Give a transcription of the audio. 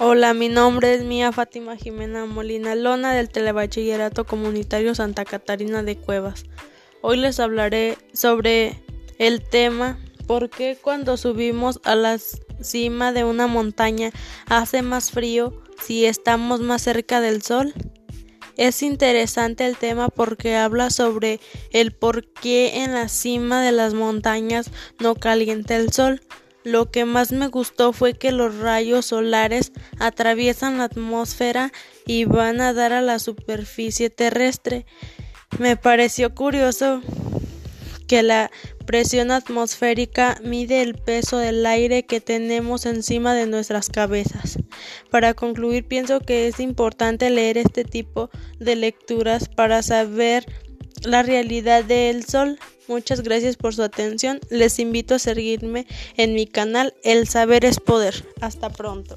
Hola, mi nombre es Mía Fátima Jimena Molina Lona del Telebachillerato Comunitario Santa Catarina de Cuevas. Hoy les hablaré sobre el tema ¿Por qué cuando subimos a la cima de una montaña hace más frío si estamos más cerca del sol? Es interesante el tema porque habla sobre el por qué en la cima de las montañas no calienta el sol. Lo que más me gustó fue que los rayos solares atraviesan la atmósfera y van a dar a la superficie terrestre. Me pareció curioso que la presión atmosférica mide el peso del aire que tenemos encima de nuestras cabezas. Para concluir, pienso que es importante leer este tipo de lecturas para saber la realidad del Sol. Muchas gracias por su atención. Les invito a seguirme en mi canal El Saber es Poder. Hasta pronto.